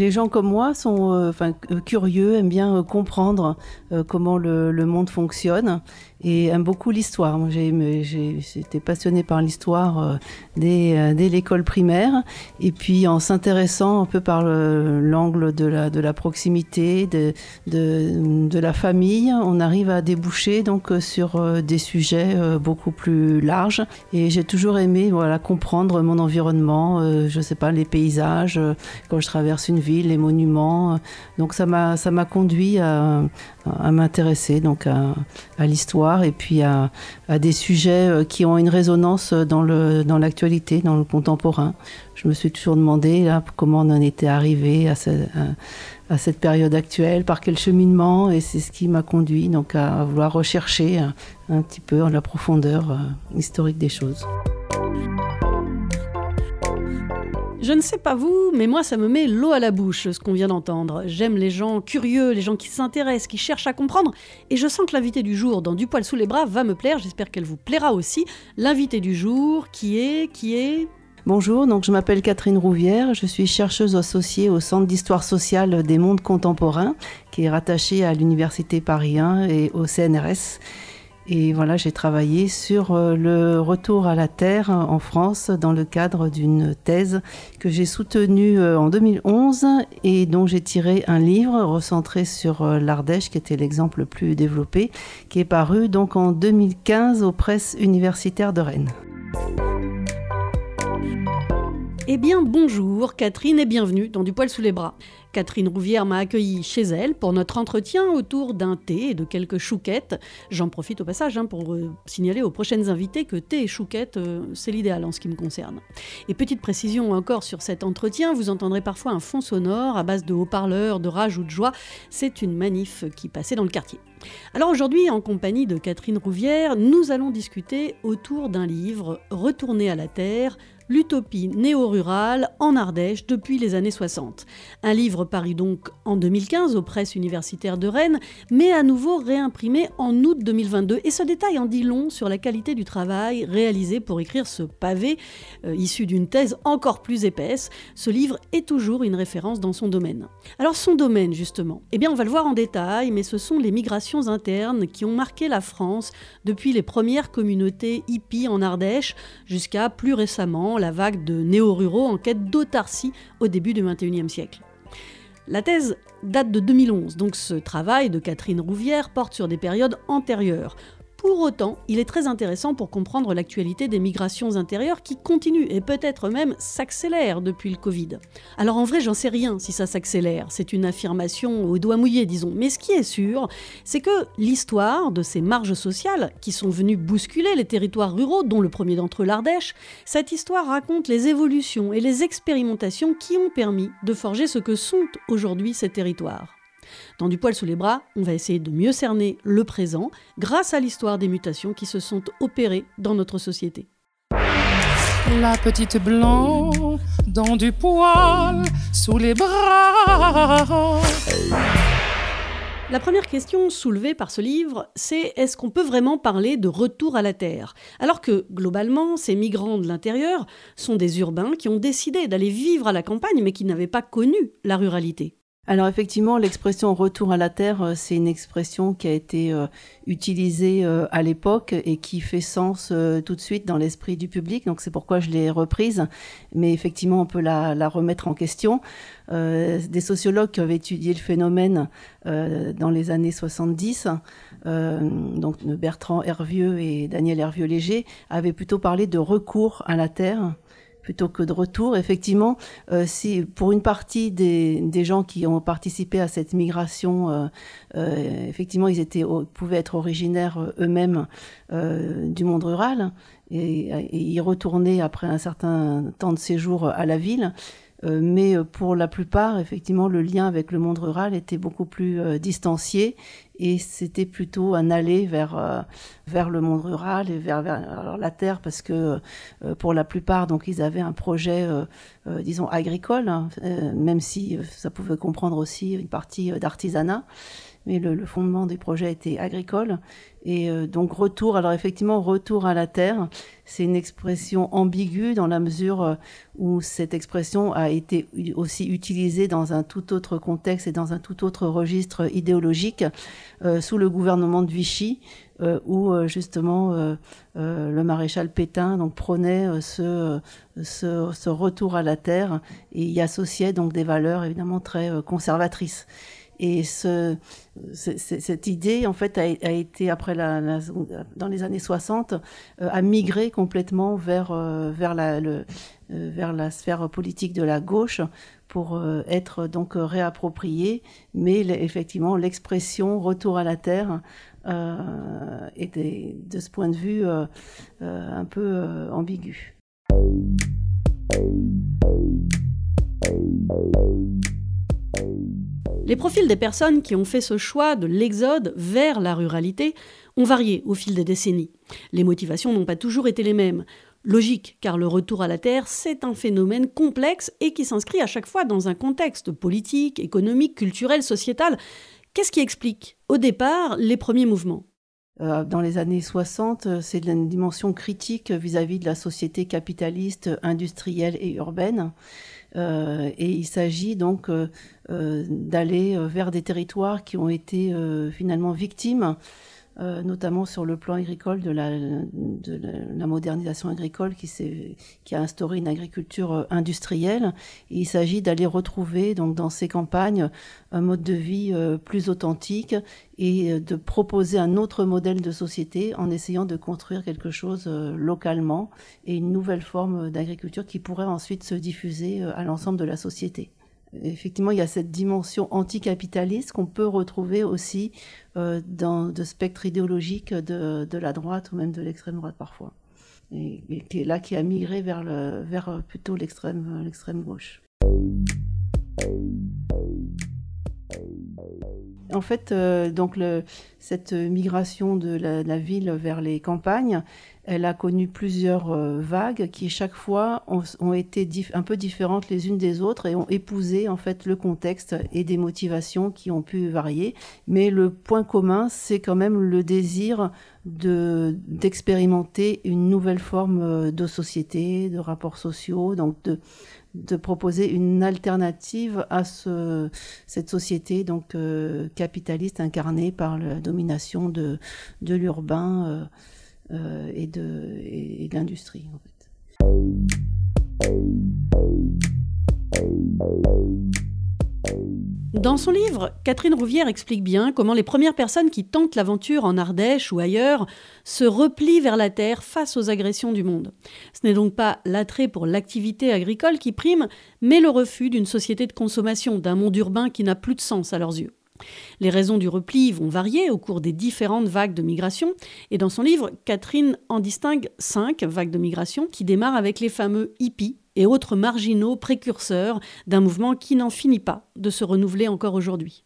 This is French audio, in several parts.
les gens comme moi sont enfin, curieux, aiment bien comprendre comment le, monde fonctionne et aiment beaucoup l'histoire. Moi, j'étais passionnée par l'histoire dès, dès l'école primaire et puis en s'intéressant un peu par l'angle de la, proximité, de, la famille, on arrive à déboucher donc sur des sujets beaucoup plus larges et j'ai toujours aimé voilà, comprendre mon environnement, je sais pas, les paysages, quand je traverse une ville, les monuments. Donc ça m'a ça m'a conduit à m'intéresser donc à, à l'histoire et puis à, à, des sujets euh, qui ont une résonance dans le dans l'actualité, dans le contemporain. Je me suis toujours demandé comment on en était arrivé à, à, à cette période actuelle, par quel cheminement, et c'est ce qui m'a conduit donc à vouloir rechercher un, un petit peu la profondeur euh, historique des choses. Je ne sais pas vous, mais moi ça me met l'eau à la bouche ce qu'on vient d'entendre. J'aime les gens curieux, les gens qui s'intéressent, qui cherchent à comprendre, et je sens que l'invité du jour dans Du poil sous les bras va me plaire, j'espère qu'elle vous plaira aussi. L'invité du jour qui est, qui est... Bonjour, donc je m'appelle Catherine Rouvière, je suis chercheuse associée au Centre d'histoire sociale des mondes contemporains, qui est rattaché à l'Université Paris 1 et au CNRS. Et voilà, j'ai travaillé sur euh, le retour à la Terre en France dans le cadre d'une thèse que j'ai soutenue euh, en 2011 et dont j'ai tiré un livre recentré sur euh, l'Ardèche, qui était l'exemple le plus développé, qui est paru donc en 2015 aux presses universitaires de Rennes. Eh bien bonjour Catherine et bienvenue dans Du poil sous les bras. Catherine Rouvière m'a accueilli chez elle pour notre entretien autour d'un thé et de quelques chouquettes. J'en profite au passage hein, pour euh, signaler aux prochaines invités que thé et chouquettes, euh, c'est l'idéal en ce qui me concerne. Et petite précision encore sur cet entretien, vous entendrez parfois un fond sonore à base de haut-parleurs, de rage ou de joie. C'est une manif qui passait dans le quartier. Alors aujourd'hui, en compagnie de Catherine Rouvière, nous allons discuter autour d'un livre, Retourner à la Terre, l'utopie néo-rurale en Ardèche depuis les années 60. Un livre paru donc en 2015 aux presses universitaires de Rennes, mais à nouveau réimprimé en août 2022. Et ce détail en dit long sur la qualité du travail réalisé pour écrire ce pavé, euh, issu d'une thèse encore plus épaisse. Ce livre est toujours une référence dans son domaine. Alors son domaine justement, eh bien on va le voir en détail, mais ce sont les migrations internes qui ont marqué la France depuis les premières communautés hippies en Ardèche jusqu'à plus récemment la vague de néo-ruraux en quête d'autarcie au début du XXIe siècle. La thèse date de 2011, donc ce travail de Catherine Rouvière porte sur des périodes antérieures, pour autant, il est très intéressant pour comprendre l'actualité des migrations intérieures qui continuent et peut-être même s'accélèrent depuis le Covid. Alors en vrai, j'en sais rien si ça s'accélère, c'est une affirmation au doigt mouillé, disons. Mais ce qui est sûr, c'est que l'histoire de ces marges sociales qui sont venues bousculer les territoires ruraux, dont le premier d'entre eux l'Ardèche, cette histoire raconte les évolutions et les expérimentations qui ont permis de forger ce que sont aujourd'hui ces territoires. Dans Du poil sous les bras, on va essayer de mieux cerner le présent grâce à l'histoire des mutations qui se sont opérées dans notre société. La petite blanc dans du poil sous les bras. La première question soulevée par ce livre, c'est est-ce qu'on peut vraiment parler de retour à la Terre? Alors que, globalement, ces migrants de l'intérieur sont des urbains qui ont décidé d'aller vivre à la campagne mais qui n'avaient pas connu la ruralité. Alors effectivement, l'expression retour à la terre, euh, c'est une expression qui a été euh, utilisée euh, à l'époque et qui fait sens tout de suite dans l'esprit du public. Donc c'est pourquoi je l'ai reprise. Mais effectivement, on peut la, la remettre en question. des sociologues qui avaient étudié le phénomène dans les années 70, donc Bertrand Hervieux et Daniel Hervieux-Léger, avaient plutôt parlé de recours à la terre plutôt que de retour. Effectivement, euh, si pour une partie des, des, gens qui ont participé à cette migration, euh, euh, effectivement, ils étaient, pouvaient être originaires euh, eux-mêmes euh, du monde rural et, et, y retourner après un certain temps de séjour à la ville. Mais pour la plupart, effectivement, le lien avec le monde rural était beaucoup plus distancié et c'était plutôt un aller vers euh, vers le monde rural et vers, vers alors la terre parce que euh, pour la plupart donc ils avaient un projet euh, disons agricole hein, même si ça pouvait comprendre aussi une partie d'artisanat mais le, fondement des projets était agricole. Et donc retour, alors effectivement, retour à la terre, c'est une expression ambiguë dans la mesure où cette expression a été aussi utilisée dans un tout autre contexte et dans un tout autre registre idéologique sous le gouvernement de Vichy, où justement le maréchal Pétain donc prônait ce, ce, retour à la terre et y associait donc des valeurs évidemment très conservatrices. Et ce, cette idée, en fait, a, été, après la, dans les années 60, euh, a migré complètement vers, euh, vers, la, euh, vers la sphère politique de la gauche pour être donc réappropriée. Mais effectivement, l'expression retour à la terre était, de ce point de vue, un peu ambigu. Les profils des personnes qui ont fait ce choix de l'exode vers la ruralité ont varié au fil des décennies. Les motivations n'ont pas toujours été les mêmes. Logique, car le retour à la Terre, c'est un phénomène complexe et qui s'inscrit à chaque fois dans un contexte politique, économique, culturel, sociétal. Qu'est-ce qui explique, au départ, les premiers mouvements? Euh, dans les années 60, c'est une dimension critique vis-à-vis -vis de la société capitaliste, industrielle et urbaine. Euh, et il s'agit donc euh, euh, d'aller vers des territoires qui ont été finalement victimes euh, notamment sur le plan agricole de la, de la, modernisation agricole qui, qui a instauré une agriculture euh, industrielle. il s'agit d'aller retrouver donc dans ces campagnes un mode de vie euh, plus authentique et de proposer un autre modèle de société en essayant de construire quelque chose localement et une nouvelle forme d'agriculture qui pourrait ensuite se diffuser à l'ensemble de la société effectivement, il y a cette dimension anticapitaliste qu'on peut retrouver aussi euh, dans le spectre idéologique de, la droite ou même de l'extrême droite parfois. Et, qui est là qui a migré vers, le, vers plutôt l'extrême, l'extrême gauche. En fait, euh, donc cette migration de la, ville vers les campagnes, elle a connu plusieurs euh, vagues qui chaque fois ont, été un peu différentes les unes des autres et ont épousé en fait le contexte et des motivations qui ont pu varier. Mais le point commun, c'est quand même le désir de d'expérimenter une nouvelle forme euh, de société, de rapports sociaux, donc de de proposer une alternative à ce, cette société donc euh, capitaliste incarnée par la domination de, de l'urbain. Euh, et de, et, de. Dans son livre, Catherine Rouvière explique bien comment les premières personnes qui tentent l'aventure en Ardèche ou ailleurs se replient vers la terre face aux agressions du monde. Ce n'est donc pas l'attrait pour l'activité agricole qui prime, mais le refus d'une société de consommation, d'un monde urbain qui n'a plus de sens à leurs yeux. Les raisons du repli vont varier au cours des différentes vagues de migration, et dans son livre, Catherine en distingue cinq vagues de migration qui démarrent avec les fameux hippies et autres marginaux précurseurs d'un mouvement qui n'en finit pas de se renouveler encore aujourd'hui.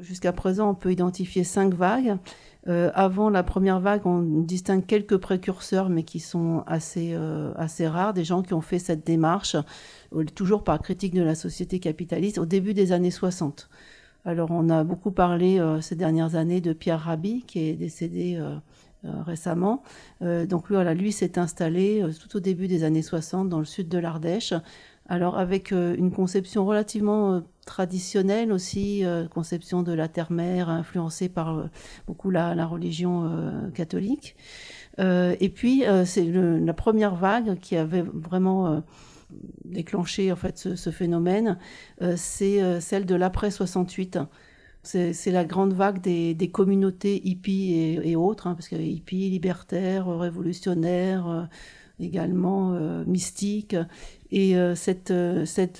Jusqu'à présent, on peut identifier cinq vagues. Euh, avant la première vague, on distingue quelques précurseurs, mais qui sont assez, euh, assez rares, des gens qui ont fait cette démarche, euh, toujours par critique de la société capitaliste, au début des années 60. Alors on a beaucoup parlé euh, ces dernières années de Pierre Rabhi qui est décédé euh, euh, récemment. donc lui, voilà, lui s'est installé tout au début des années 60 dans le sud de l'Ardèche. Alors avec une conception relativement traditionnelle aussi, conception de la terre-mère influencée par beaucoup la, la religion catholique. et puis c'est la première vague qui avait vraiment déclencher en fait ce, phénomène, euh, c'est euh, celle de l'après 68. C'est la grande vague des, communautés hippies et, autres, hein, parce que hippies, libertaires, révolutionnaires, euh, également mystiques. Et cette,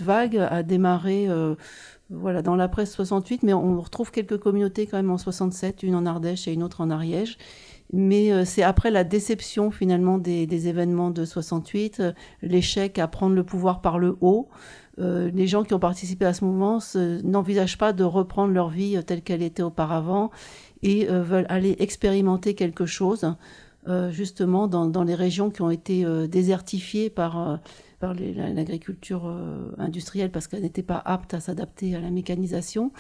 vague a démarré voilà, dans l'après 68, mais on retrouve quelques communautés quand même en 67, une en Ardèche et une autre en Ariège. Mais euh, c'est après la déception finalement des, événements de 68, euh, l'échec à prendre le pouvoir par le haut. Euh, les gens qui ont participé à ce mouvement n'envisagent pas de reprendre leur vie telle qu'elle était auparavant et veulent aller expérimenter quelque chose, justement dans, les régions qui ont été désertifiées par par l'agriculture industrielle parce qu'elle n'était pas apte à s'adapter à la mécanisation,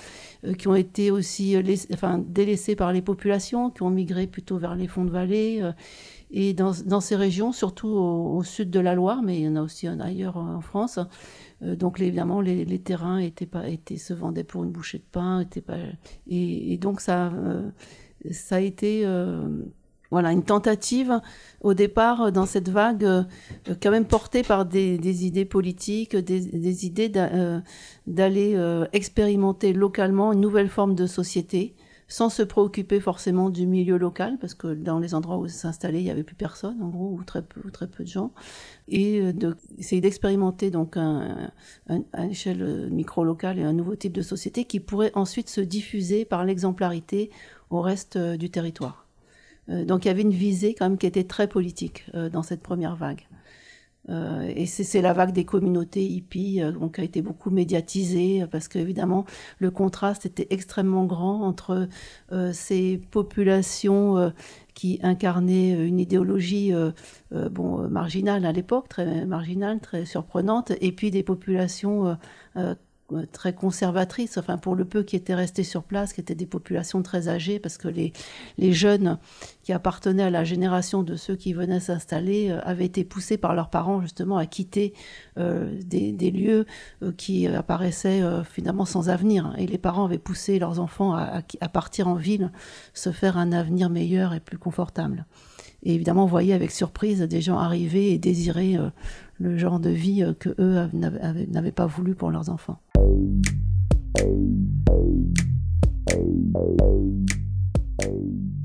qui ont été aussi enfin, délaissées par les populations, qui ont migré plutôt vers les fonds de vallée. et dans, dans, ces régions, surtout au, sud de la Loire, mais il y en a aussi ailleurs en France, donc évidemment les, les, terrains étaient pas, étaient, se vendaient pour une bouchée de pain, étaient pas, et, et donc ça, ça a été voilà, une tentative au départ euh, dans cette vague euh, euh, quand même portée par des, idées politiques, des, idées d'aller expérimenter localement une nouvelle forme de société sans se préoccuper forcément du milieu local, parce que dans les endroits où s'installer, il n'y avait plus personne, en gros, ou très peu, de gens, et d'essayer d'expérimenter donc un, à l'échelle micro-locale et un nouveau type de société qui pourrait ensuite se diffuser par l'exemplarité au reste du territoire. Euh, donc il y avait une visée quand même qui était très politique euh, dans cette première vague. Euh, et c'est la vague des communautés hippies qui a été beaucoup médiatisée parce qu'évidemment le contraste était extrêmement grand entre ces populations qui incarnaient une idéologie bon marginale à l'époque, très marginale, très surprenante, et puis des populations euh, très conservatrices, enfin pour le peu qui étaient restés sur place, qui étaient des populations très âgées, parce que les, les jeunes qui appartenaient à la génération de ceux qui venaient s'installer euh, avaient été poussés par leurs parents justement à quitter euh, des, des, lieux qui apparaissaient finalement sans avenir. Et les parents avaient poussé leurs enfants à, à, partir en ville, se faire un avenir meilleur et plus confortable. Et évidemment, on voyait avec surprise des gens arriver et désirer le genre de vie que eux n'avaient pas voulu pour leurs enfants.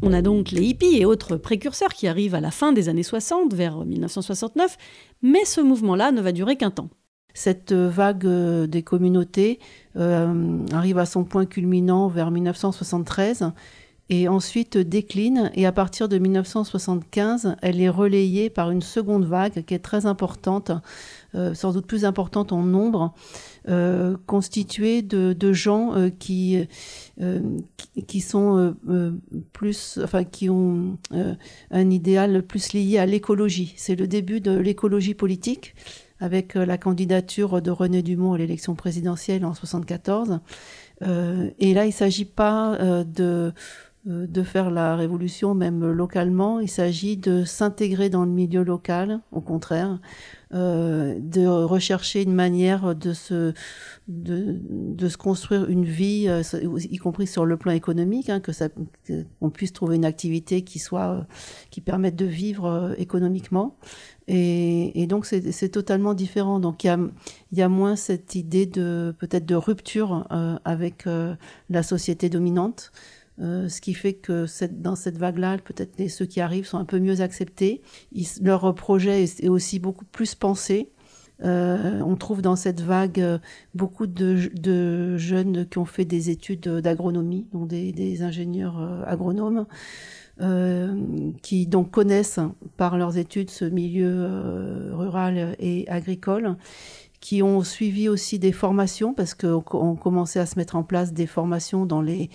On a donc les hippies et autres précurseurs qui arrivent à la fin des années 60, vers 1969, mais ce mouvement-là ne va durer qu'un temps. Cette vague euh, des communautés euh, arrive à son point culminant vers 1973 et ensuite décline et à partir de 1975, elle est relayée par une seconde vague qui est très importante, euh, sans doute plus importante en nombre, euh, constituée de, de gens euh, qui, euh, qui sont euh, plus, enfin qui ont un idéal plus lié à l'écologie. C'est le début de l'écologie politique avec la candidature de René Dumont à l'élection présidentielle en 74. et là, il ne s'agit pas de euh, de faire la révolution même localement. Il s'agit de s'intégrer dans le milieu local, au contraire, euh, de rechercher une manière de se, de, de se construire une vie, euh, y compris sur le plan économique, hein, que ça, qu'on puisse trouver une activité qui soit, qui permette de vivre économiquement. Et, et donc c'est, c'est totalement différent. Donc il y a, y a moins cette idée de peut-être de rupture avec la société dominante. Euh, ce qui fait que dans cette vague-là, peut-être ceux qui arrivent sont un peu mieux acceptés. leur projet est, aussi beaucoup plus pensé. Euh, on trouve dans cette vague euh, beaucoup de, jeunes qui ont fait des études d'agronomie, donc des, ingénieurs agronomes, qui donc connaissent par leurs études ce milieu rural et agricole qui ont suivi aussi des formations parce qu'on commençait à se mettre en place des formations dans les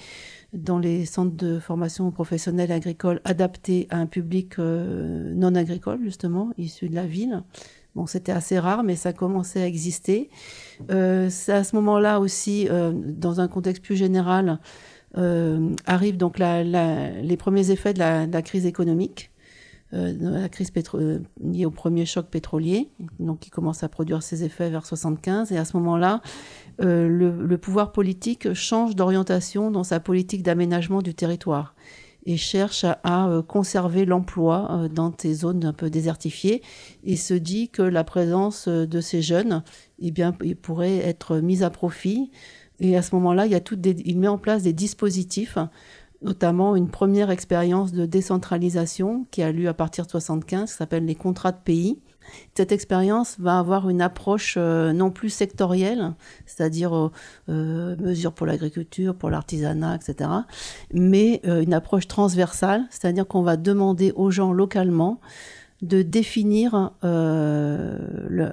dans les centres de formation professionnelle agricole adaptés à un public euh, non agricole, justement, issu de la ville. Bon, c'était assez rare, mais ça commençait à exister. Euh, c'est à ce moment-là aussi, euh, dans un contexte plus général, arrivent donc les premiers effets de la, crise économique. Euh, la crise liée au premier choc pétrolier, donc qui commence à produire ses effets vers 75. Et à ce moment-là, euh, le, pouvoir politique change d'orientation dans sa politique d'aménagement du territoire et cherche à, euh, conserver l'emploi euh, dans ces zones un peu désertifiées et se dit que la présence de ces jeunes, eh bien, pourrait être mise à profit. Et à ce moment-là, il, il met en place des dispositifs notamment une première expérience de décentralisation qui a lieu à partir de 75, qui s'appelle les contrats de pays. Cette expérience va avoir une approche euh, non plus sectorielle, c'est-à-dire euh, euh mesures pour l'agriculture, pour l'artisanat, etc., mais une approche transversale, c'est-à-dire qu'on va demander aux gens localement de définir euh,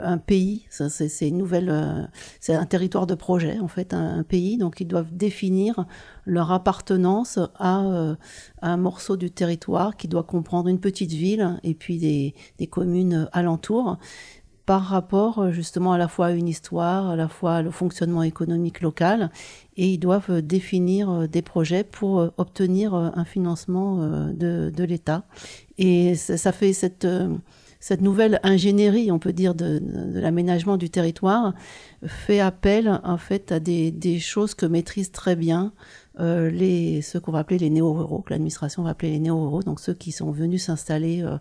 un pays. Euh, c'est un territoire de projet en fait, un, pays. Donc ils doivent définir leur appartenance à, euh, à, un morceau du territoire qui doit comprendre une petite ville et puis des, communes alentours par rapport justement à la fois à une histoire, à la fois au fonctionnement économique local, et ils doivent définir des projets pour obtenir un financement de, de l'État. Et ça, fait cette cette nouvelle ingénierie, on peut dire, de, l'aménagement du territoire fait appel en fait à des, choses que maîtrisent très bien euh, les, ceux qu'on va appeler les néo-ruraux, que l'administration va appeler les néo-ruraux, donc ceux qui sont venus s'installer euh,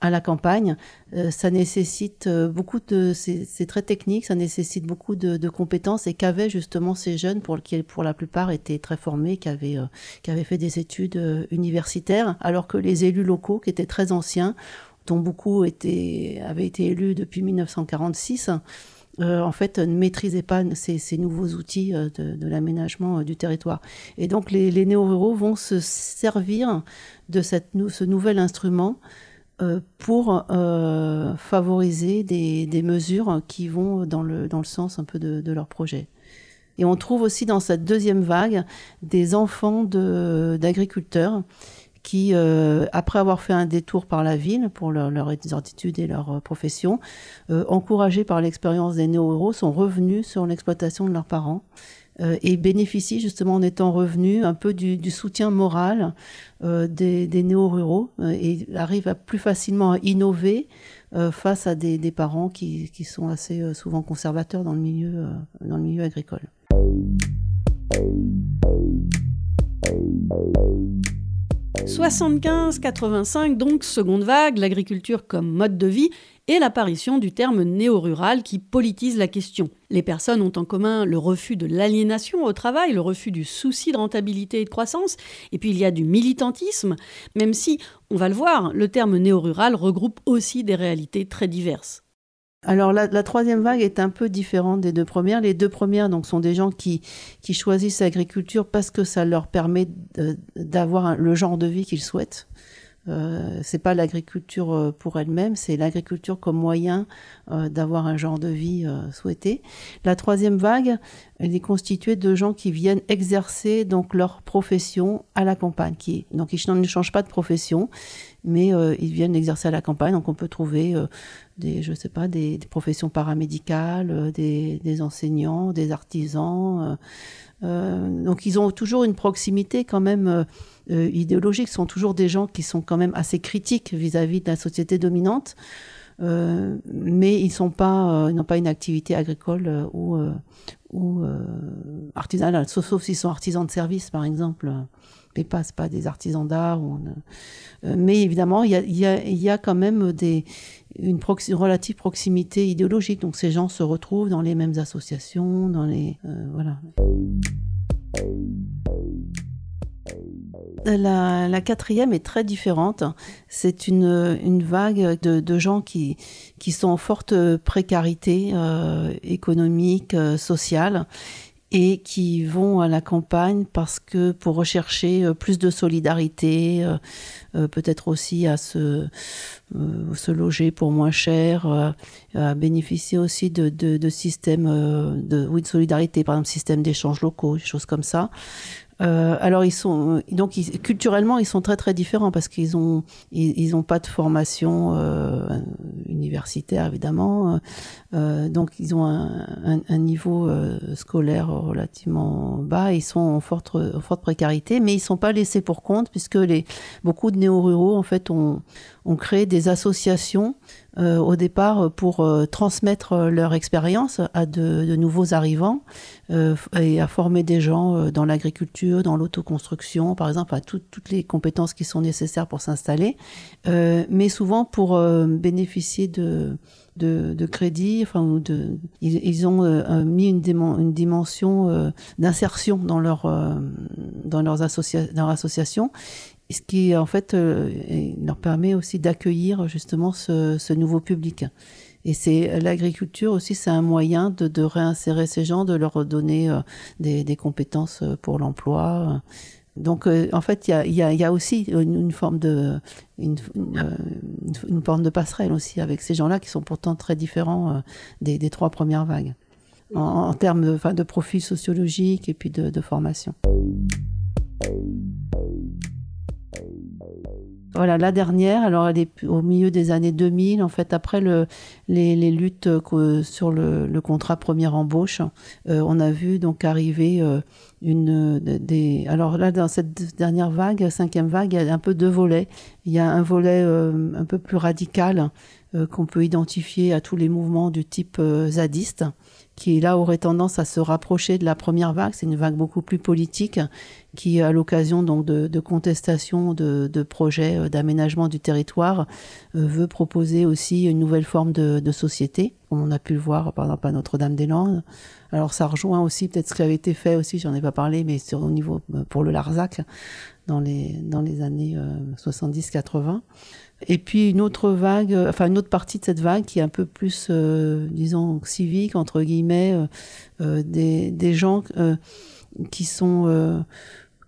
à la campagne. Euh, ça nécessite beaucoup de, c'est très technique, ça nécessite beaucoup de, compétences et qu'avaient justement ces jeunes pour qui pour la plupart étaient très formés, qui avaient, qui avaient fait des études universitaires, alors que les élus locaux, qui étaient très anciens, dont beaucoup étaient, avaient été élus depuis 1946, euh, en fait, ne maîtrisaient pas ces, nouveaux outils euh, de, l'aménagement euh, du territoire. Et donc, les, néo-ruraux vont se servir de cette, ce nouvel instrument pour favoriser des, mesures qui vont dans le, dans le sens un peu de, de leur projet. Et on trouve aussi dans cette deuxième vague des enfants d'agriculteurs qui, euh, après avoir fait un détour par la ville pour leur, leur et leur euh, profession, euh, encouragés par l'expérience des néo-ruraux, sont revenus sur l'exploitation de leurs parents et bénéficient justement en étant revenus un peu du, soutien moral des, néo-ruraux et arrivent plus facilement à innover face à des, parents qui, qui, sont assez souvent conservateurs dans le milieu, dans le milieu agricole. 75-85, donc seconde vague, l'agriculture comme mode de vie et l'apparition du terme néo-rural qui politise la question. Les personnes ont en commun le refus de l'aliénation au travail, le refus du souci de rentabilité et de croissance, et puis il y a du militantisme, même si, on va le voir, le terme néo-rural regroupe aussi des réalités très diverses. Alors la, troisième vague est un peu différente des deux premières. Les deux premières donc sont des gens qui, qui choisissent l'agriculture parce que ça leur permet d'avoir le genre de vie qu'ils souhaitent. Euh, c'est pas l'agriculture euh, pour elle-même, c'est l'agriculture comme moyen euh, d'avoir un genre de vie euh, souhaité. La troisième vague, elle est constituée de gens qui viennent exercer donc leur profession à la campagne. Qui, donc ils ne changent pas de profession, mais ils viennent exercer à la campagne. Donc on peut trouver des, je sais pas, des, professions paramédicales, des, des, enseignants, des artisans. donc ils ont toujours une proximité quand même euh, idéologiques sont toujours des gens qui sont quand même assez critiques vis-à-vis de la société dominante, euh, mais ils sont pas, euh, n'ont pas une activité agricole ou, ou artisanale, sauf, s'ils sont artisans de service, par exemple mais pas, pas des artisans d'art. mais évidemment, il y a, quand même une, relative proximité idéologique. Donc ces gens se retrouvent dans les mêmes associations, dans les voilà. La, quatrième est très différente. C'est une, vague de, de, gens qui, qui sont en forte précarité euh, économique, euh, sociale, et qui vont à la campagne parce que pour rechercher euh, plus de solidarité, peut-être aussi à se, loger pour moins cher, à bénéficier aussi de systèmes de, oui, de solidarité, par exemple système d'échanges locaux, des choses comme ça. Euh, alors ils sont donc culturellement ils sont très très différents parce qu'ils ont ils, ont pas de formation euh, universitaire évidemment. Euh, donc ils ont un, un, niveau scolaire relativement bas. Ils sont en forte forte précarité mais ils sont pas laissés pour compte puisque les beaucoup de néo ruraux en fait ont ont créé des associations euh, au départ pour euh, transmettre leur expérience à de, nouveaux arrivants euh, et à former des gens dans l'agriculture, dans l'autoconstruction, par exemple, à toutes les compétences qui sont nécessaires pour s'installer, mais souvent pour bénéficier de, de, crédit, enfin, de, ils, ont mis une, dimension d'insertion dans, leur, dans leurs leur association ce qui en fait euh, leur permet aussi d'accueillir justement ce, nouveau public. Et c'est l'agriculture aussi, c'est un moyen de, réinsérer ces gens, de leur donner euh, des, compétences euh, pour l'emploi. Donc, en fait, il y a, aussi une, forme de une, forme de passerelle aussi avec ces gens-là qui sont pourtant très différents des, trois premières vagues en, termes de profil sociologique et puis de formation. Voilà, la dernière, alors elle est au milieu des années 2000, en fait, après le, les, les luttes sur le, le, contrat première embauche, euh, on a vu donc arriver euh, une des. Alors là, dans cette dernière vague, cinquième vague, il y a un peu deux volets. Il y a un volet euh, un peu plus radical qu'on peut identifier à tous les mouvements du type zadiste qui là aurait tendance à se rapprocher de la première vague. C'est une vague beaucoup plus politique qui, à l'occasion donc de, de contestation de, de projets euh, d'aménagement du territoire, euh, veut proposer aussi une nouvelle forme de, de, société, comme on a pu le voir par exemple à Notre-Dame-des-Landes. Alors ça rejoint aussi peut-être ce qui avait été fait aussi, j'en ai pas parlé, mais sur au niveau euh, pour le Larzac dans les dans les années 70-80. Et puis une autre vague, enfin une autre partie de cette vague qui est un peu plus, euh, disons, civique, entre guillemets, euh, des, gens euh, qui sont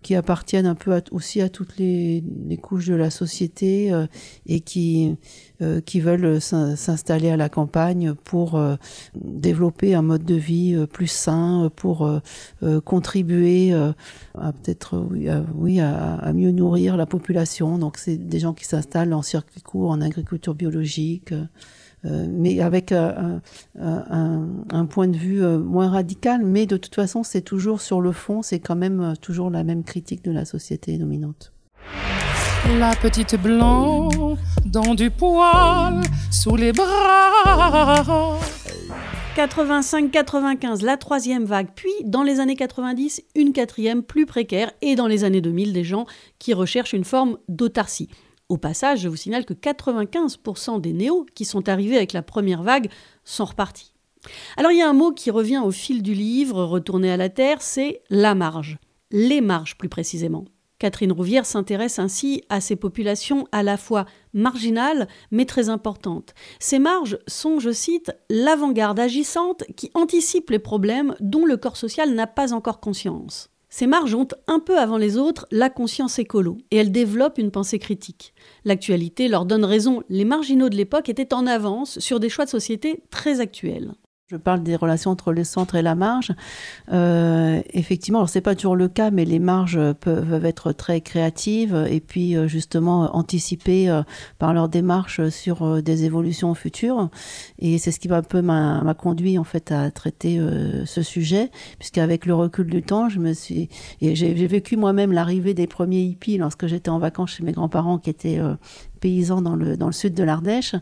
qui appartiennent un peu aussi à toutes les, couches de la société euh, et qui, euh, qui veulent s'installer à la campagne pour euh, développer un mode de vie plus sain, pour contribuer à peut-être oui, oui à, mieux nourrir la population. Donc c'est des gens qui s'installent en circuit court, en agriculture biologique. Euh, mais avec euh, un, un, point de vue euh, moins radical. Mais de toute façon, c'est toujours sur le fond, c'est quand même toujours la même critique de la société dominante. La petite blanc dans du poil sous les bras. 85-95, la troisième vague, puis dans les années 90, une quatrième plus précaire, et dans les années 2000, des gens qui recherchent une forme d'autarcie. Au passage, je vous signale que 95% des néos qui sont arrivés avec la première vague sont repartis. Alors il y a un mot qui revient au fil du livre, retourné à la Terre, c'est la marge. Les marges plus précisément. Catherine Rouvière s'intéresse ainsi à ces populations à la fois marginales mais très importantes. Ces marges sont, je cite, l'avant-garde agissante qui anticipe les problèmes dont le corps social n'a pas encore conscience. Ces marges ont, un peu avant les autres, la conscience écolo, et elles développent une pensée critique. L'actualité leur donne raison, les marginaux de l'époque étaient en avance sur des choix de société très actuels. Je parle des relations entre le centre et la marge. Euh, effectivement, alors c'est pas toujours le cas, mais les marges peuvent, être très créatives et puis euh, justement anticipées euh, par leur démarche sur euh, des évolutions futures. Et c'est ce qui m'a un peu m'a conduit en fait à traiter ce sujet, puisqu'avec le recul du temps, je me suis et j'ai vécu moi-même l'arrivée des premiers hippies lorsque j'étais en vacances chez mes grands-parents qui étaient dans le, dans le sud de l'Ardèche.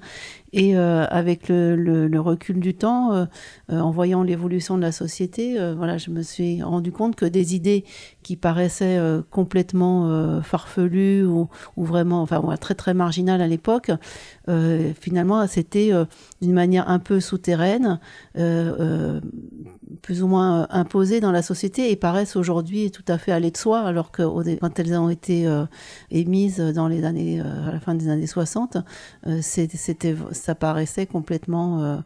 Et euh, avec le, recul du temps, euh, euh, en voyant l'évolution de la société, voilà, je me suis rendu compte que des idées qui paraissaient complètement farfelues ou, ou, vraiment, enfin, très très marginales à l'époque, finalement, c'était d'une manière un peu souterraine, plus ou moins imposées dans la société et paraissent aujourd'hui tout à fait aller de soi, alors que quand elles ont été émises dans les années, à la fin des années 60, c'était ça paraissait complètement euh,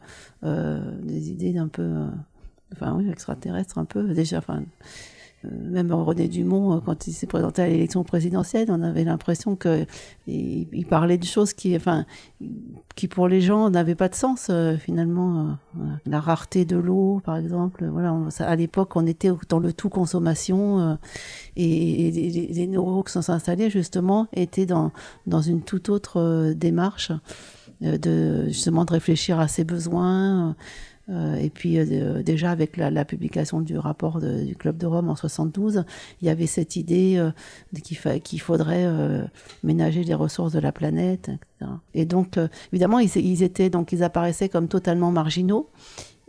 euh, des idées d'un peu, euh, enfin oui, extraterrestres un peu déjà. Euh, même René Dumont, quand il s'est présenté à l'élection présidentielle, on avait l'impression que il, il, parlait de choses qui, enfin, qui pour les gens n'avaient pas de sens finalement. La rareté de l'eau, par exemple. Voilà, à l'époque, on était dans le tout consommation et, les, les neuros qui sont installés justement étaient dans dans une toute autre démarche. Euh, de justement de réfléchir à ses besoins. Euh, et puis euh, déjà avec la, la, publication du rapport de, du Club de Rome en 72, il y avait cette idée euh, qu'il fa qu'il faudrait euh, ménager les ressources de la planète, etc. Et donc euh, évidemment ils, ils, étaient donc ils apparaissaient comme totalement marginaux.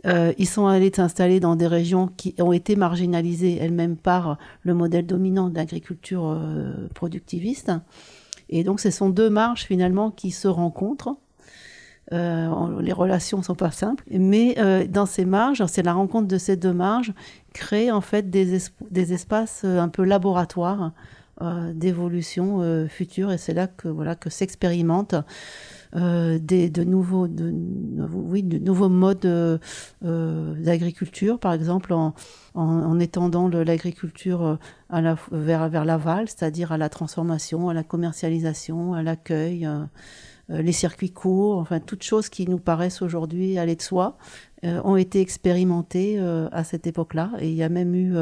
ils sont allés s'installer dans des régions qui ont été marginalisées elles-mêmes par le modèle dominant d'agriculture productiviste. Et donc ce sont deux marges finalement qui se rencontrent euh, les relations sont pas simples, mais euh, dans ces marges, c'est la rencontre de ces deux marges crée en fait des, es des espaces euh, un peu laboratoires d'évolution future, et c'est là que voilà que s'expérimentent des de nouveaux de, oui de nouveaux modes d'agriculture, par exemple en, en étendant l'agriculture vers l'aval, c'est-à-dire à la transformation, à la commercialisation, à l'accueil les circuits courts, enfin toutes choses qui nous paraissent aujourd'hui aller de soi, ont été expérimentées à cette époque-là. Et il y a même eu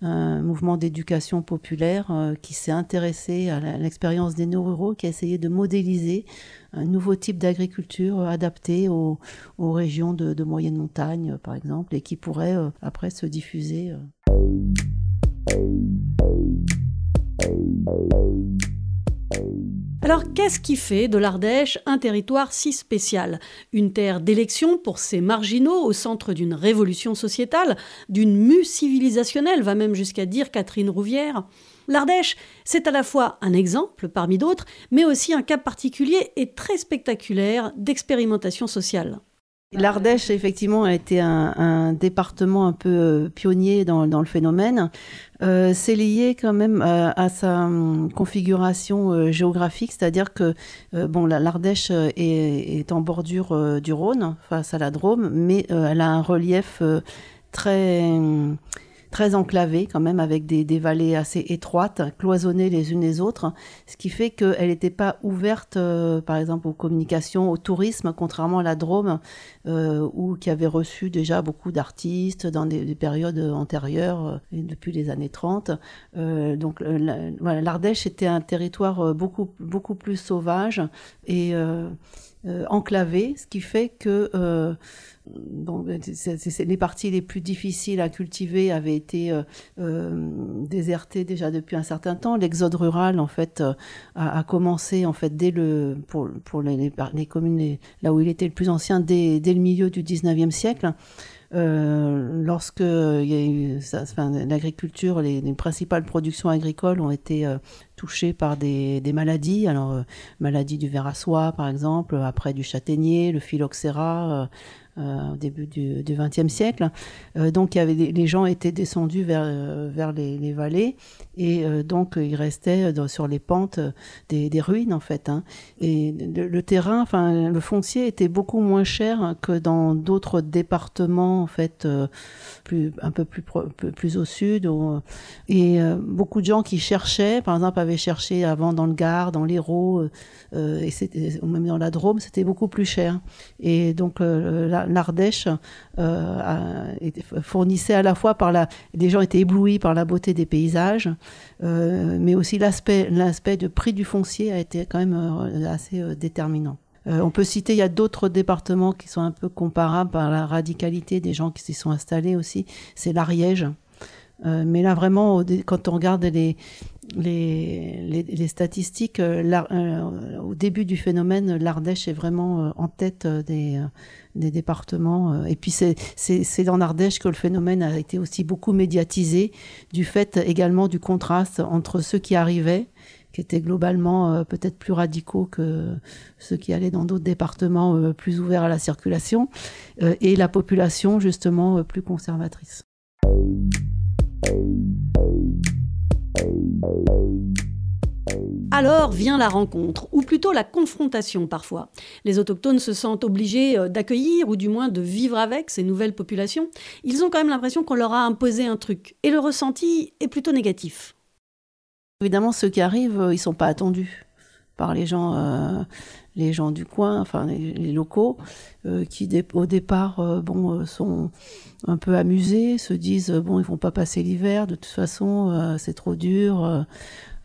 un mouvement d'éducation populaire qui s'est intéressé à l'expérience des néo-ruraux, qui a essayé de modéliser un nouveau type d'agriculture adapté aux, régions de, moyenne montagne, par exemple, et qui pourrait après se diffuser. Alors qu'est-ce qui fait de l'Ardèche un territoire si spécial? Une terre d'élection pour ses marginaux au centre d'une révolution sociétale, d'une mue civilisationnelle, va même jusqu'à dire Catherine Rouvière. L'Ardèche, c'est à la fois un exemple parmi d'autres, mais aussi un cas particulier et très spectaculaire d'expérimentation sociale. L'Ardèche, effectivement, a été un, département un peu euh, pionnier dans, le phénomène. Euh, c'est lié quand même euh, à sa hum, configuration géographique, c'est-à-dire que bon, l'Ardèche est, est, en bordure du Rhône, face à la Drôme, mais elle a un relief très hum, très enclavée quand même, avec des, vallées assez étroites, cloisonnées les unes les autres, ce qui fait qu'elle n'était pas ouverte, euh, par exemple, aux communications, au tourisme, contrairement à la Drôme, euh, où, qui avait reçu déjà beaucoup d'artistes dans des, périodes antérieures, euh, depuis les années 30. donc l'Ardèche était un territoire beaucoup, beaucoup plus sauvage et enclavé, ce qui fait que donc, les parties les plus difficiles à cultiver avaient été euh, euh, désertées déjà depuis un certain temps. L'exode rural, en fait, euh, a, commencé en fait dès le pour, pour les, les, communes là où il était le plus ancien dès, dès le milieu du 19e siècle. Euh, lorsque il y a eu enfin, l'agriculture, les, les, principales productions agricoles ont été touchées par des, des maladies. Alors, maladie du ver à soie, par exemple, après du châtaignier, le phylloxéra, euh, au début du XXe siècle. Euh, donc les gens étaient descendus vers, euh, vers les, vallées et donc il restait sur les pentes des, ruines en fait. Hein. Et le, terrain, enfin le foncier était beaucoup moins cher que dans d'autres départements en fait, plus, un peu plus, plus au sud. et beaucoup de gens qui cherchaient, par exemple, avaient cherché avant dans le Gard, dans l'Hérault, et ou même dans la Drôme, c'était beaucoup plus cher. Et donc là, l'Ardèche euh, fournissait à la fois par la, les gens étaient éblouis par la beauté des paysages, euh, mais aussi l'aspect, l'aspect de prix du foncier a été quand même euh, assez déterminant. on peut citer, il y a d'autres départements qui sont un peu comparables par la radicalité des gens qui s'y sont installés aussi. C'est l'Ariège. Mais là, vraiment, quand on regarde les, les, les, statistiques, au début du phénomène, l'Ardèche est vraiment en tête des, départements. Euh, et puis c'est dans l'Ardèche que le phénomène a été aussi beaucoup médiatisé, du fait également du contraste entre ceux qui arrivaient, qui étaient globalement euh, peut-être plus radicaux que ceux qui allaient dans d'autres départements euh, plus ouverts à la circulation, et la population justement plus conservatrice. Alors vient la rencontre, ou plutôt la confrontation parfois. Les autochtones se sentent obligés euh, d'accueillir, ou du moins de vivre avec ces nouvelles populations. Ils ont quand même l'impression qu'on leur a imposé un truc. Et le ressenti est plutôt négatif. Évidemment, ceux qui arrivent, euh, ils sont pas attendus par les gens, euh, les gens du coin, enfin les, locaux, qui au départ, bon, sont un peu amusés, se disent bon, ils vont pas passer l'hiver, de toute façon, c'est trop dur.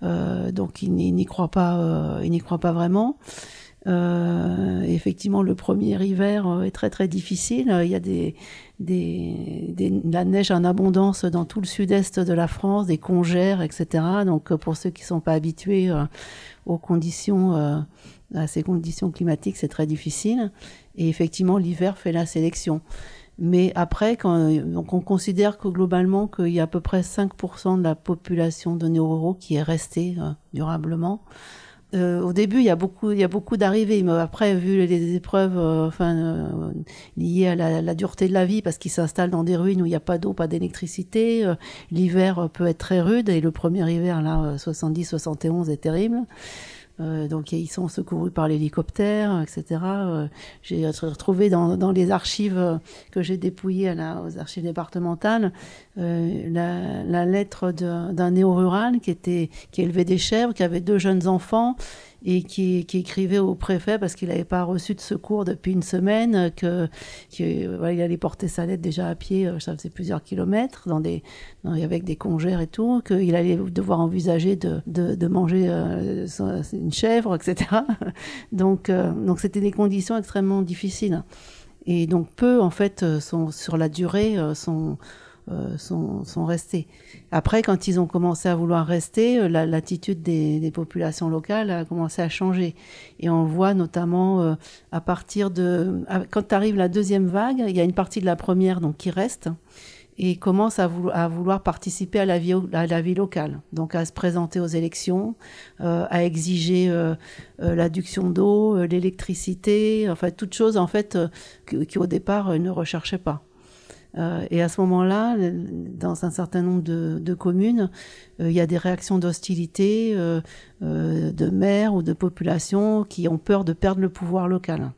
Euh, donc il n'y croit pas, euh, il n'y croit pas vraiment. Euh, effectivement, le premier hiver est très très difficile. Il y a des, des, des, la neige en abondance dans tout le sud-est de la France, des congères, etc. Donc pour ceux qui ne sont pas habitués aux conditions, à ces conditions climatiques, c'est très difficile. Et effectivement, l'hiver fait la sélection. Mais après, quand on considère que globalement qu'il y a à peu près 5% de la population de néo qui est restée euh, durablement. Euh, au début, il y a beaucoup, il d'arrivées. Mais après, vu les, épreuves, euh, liées à la, dureté de la vie, parce qu'ils s'installent dans des ruines où il n'y a pas d'eau, pas d'électricité, l'hiver peut être très rude. Et le premier hiver, là, 70-71, est terrible. Euh, donc ils sont secourus par l'hélicoptère, etc. Euh, j'ai retrouvé dans, dans, les archives que j'ai dépouillées à aux archives départementales euh, la, la, lettre d'un néo-rural qui était qui élevait des chèvres, qui avait deux jeunes enfants et qui, écrivait au préfet parce qu'il n'avait pas reçu de secours depuis une semaine, que, il allait porter sa lettre déjà à pied, ça faisait plusieurs kilomètres, avec des congères et tout, qu'il allait devoir envisager de, manger une chèvre, etc. donc, donc c'était des conditions extrêmement difficiles. Et donc peu, en fait, sont, sur la durée, sont euh, sont, sont, restés. Après, quand ils ont commencé à vouloir rester, euh, l'attitude des, des, populations locales a commencé à changer. Et on voit notamment euh, à partir de... Quand arrive la deuxième vague, il y a une partie de la première donc, qui reste et commence à, à vouloir participer à la, vie, à la vie locale, donc à se présenter aux élections, à exiger l'adduction d'eau, l'électricité, enfin toutes choses en fait qui au départ ne recherchaient pas. Euh, et à ce moment-là, dans un certain nombre de, communes, euh, il y a des réactions d'hostilité euh, de maires ou de populations qui ont peur de perdre le pouvoir local.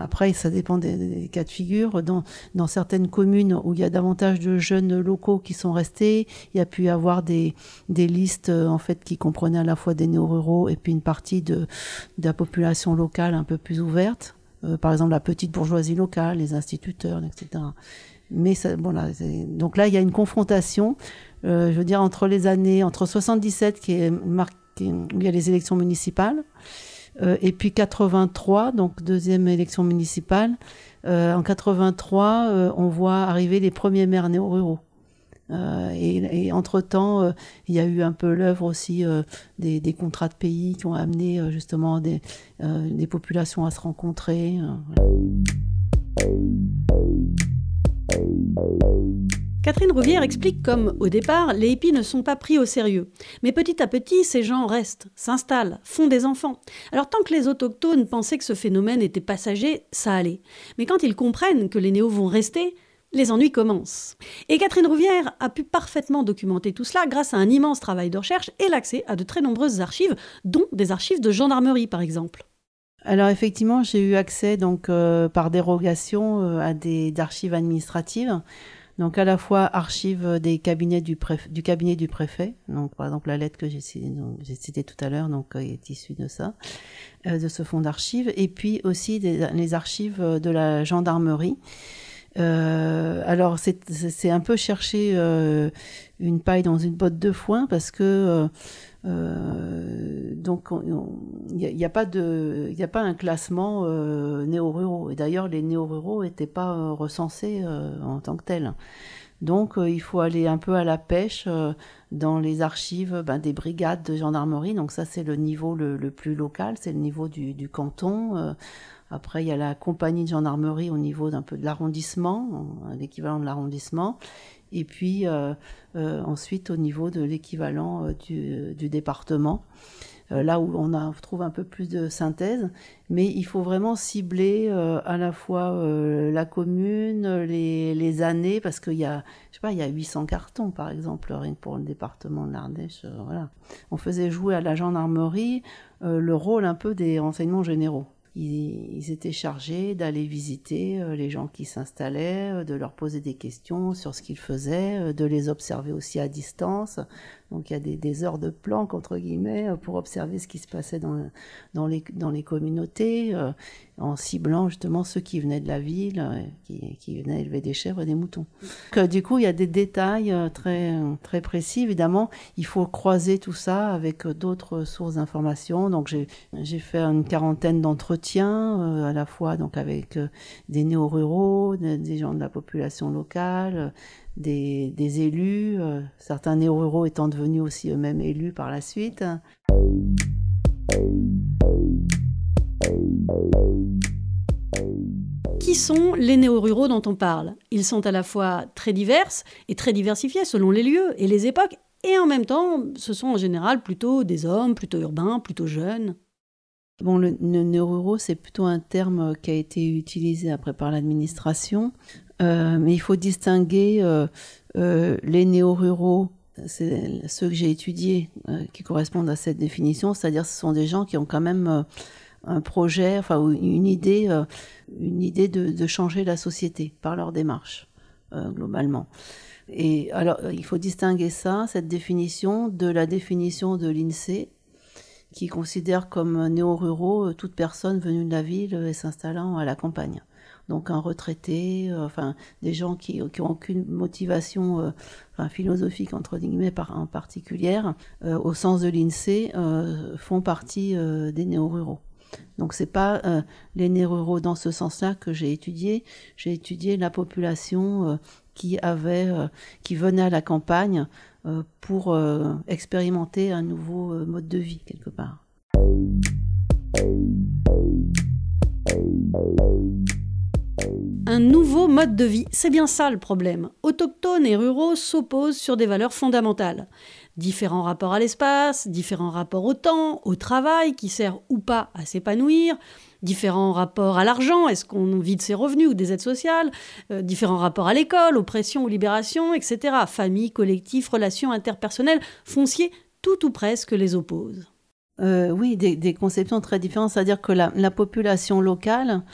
après, ça dépend des, cas de figure. Dans, certaines communes où il y a davantage de jeunes locaux qui sont restés, il y a pu y avoir des, listes en fait qui comprenaient à la fois des néo-ruraux et puis une partie de la population locale un peu plus ouverte. Euh, par exemple la petite bourgeoisie locale, les instituteurs, etc. Mais ça, bon là, donc là, il y a une confrontation, euh, je veux dire, entre les années, entre 77, qui est marqué, où il y a les élections municipales, euh, et puis 83, donc deuxième élection municipale. en 83, on voit arriver les premiers maires néo-ruraux. Euh, et, entre-temps, euh, il y a eu un peu l'œuvre aussi euh, des, contrats de pays qui ont amené justement des, des, populations à se rencontrer. Catherine Rouvière explique comme, au départ, les hippies ne sont pas pris au sérieux. Mais petit à petit, ces gens restent, s'installent, font des enfants. Alors tant que les autochtones pensaient que ce phénomène était passager, ça allait. Mais quand ils comprennent que les néos vont rester, les ennuis commencent. Et Catherine Rouvière a pu parfaitement documenter tout cela grâce à un immense travail de recherche et l'accès à de très nombreuses archives, dont des archives de gendarmerie par exemple. Alors effectivement, j'ai eu accès donc euh, par dérogation euh, à des archives administratives. Donc à la fois archives des cabinets du, cabinet du préfet, donc par exemple la lettre que j'ai citée tout à l'heure, donc euh, est issue de ça, de ce fonds d'archives, et puis aussi les archives de la gendarmerie. Euh, alors c'est un peu chercher euh, une paille dans une botte de foin parce que euh, donc il n'y a, pas de il a pas un classement néo-ruraux et d'ailleurs les néo-ruraux n'étaient pas recensés en tant que tels. Donc il faut aller un peu à la pêche dans les archives ben, des brigades de gendarmerie. Donc ça c'est le niveau le, plus local, c'est le niveau du canton. Après, il y a la compagnie de gendarmerie au niveau d'un peu de l'arrondissement, l'équivalent de l'arrondissement. Et puis euh, euh, ensuite au niveau de l'équivalent euh, du, département, là où on, trouve un peu plus de synthèse. Mais il faut vraiment cibler à la fois la commune, les, années, parce qu'il y a, je sais pas, il y a 800 cartons par exemple, pour le département de l'Ardèche. voilà. On faisait jouer à la gendarmerie le rôle un peu des renseignements généraux ils, étaient chargés d'aller visiter euh, les gens qui s'installaient, euh, de leur poser des questions sur ce qu'ils faisaient, euh, de les observer aussi à distance, donc il y a des, heures de planque, entre guillemets, euh, pour observer ce qui se passait dans, dans, les, dans les communautés, euh, en ciblant justement ceux qui venaient de la ville, euh, qui, qui, venaient élever des chèvres et des moutons. du coup, il y a des détails très, très précis. Évidemment, il faut croiser tout ça avec d'autres sources d'informations. Donc j'ai fait une quarantaine d'entretiens, à la fois donc avec des néo-ruraux, des gens de la population locale, des, élus, euh, certains néo-ruraux étant devenus aussi eux-mêmes élus par la suite. Qui sont les néo-ruraux dont on parle? Ils sont à la fois très divers et très diversifiés selon les lieux et les époques, et en même temps, ce sont en général plutôt des hommes, plutôt urbains, plutôt jeunes. Bon, le, néo-ruraux, c'est plutôt un terme qui a été utilisé après par l'administration. Euh, mais il faut distinguer euh, euh, les néo-ruraux, c'est ceux que j'ai étudiés qui correspondent à cette définition, c'est-à-dire ce sont des gens qui ont quand même un projet, enfin une idée, une idée de, de, changer la société par leur démarche, globalement. Et alors, il faut distinguer ça, cette définition, de la définition de l'INSEE, qui considèrent comme néo-ruraux toute personne venue de la ville et s'installant à la campagne donc un retraité, euh, enfin des gens qui n'ont aucune motivation euh, philosophique entre guillemets en particulière, euh, au sens de l'INSEE, font partie des néo-ruraux. Donc c'est pas les néo-ruraux dans ce sens-là que j'ai étudié. J'ai étudié la population qui venait à la campagne pour expérimenter un nouveau mode de vie quelque part. Un nouveau mode de vie, c'est bien ça le problème. Autochtones et ruraux s'opposent sur des valeurs fondamentales. Différents rapports à l'espace, différents rapports au temps, au travail qui sert ou pas à s'épanouir, différents rapports à l'argent, est-ce qu'on vit de ses revenus ou des aides sociales, euh, différents rapports à l'école, oppression ou libération, etc. Famille, collectif, relations interpersonnelles, fonciers, tout ou presque les opposent. Euh, oui, des, conceptions très différentes, c'est-à-dire que la population locale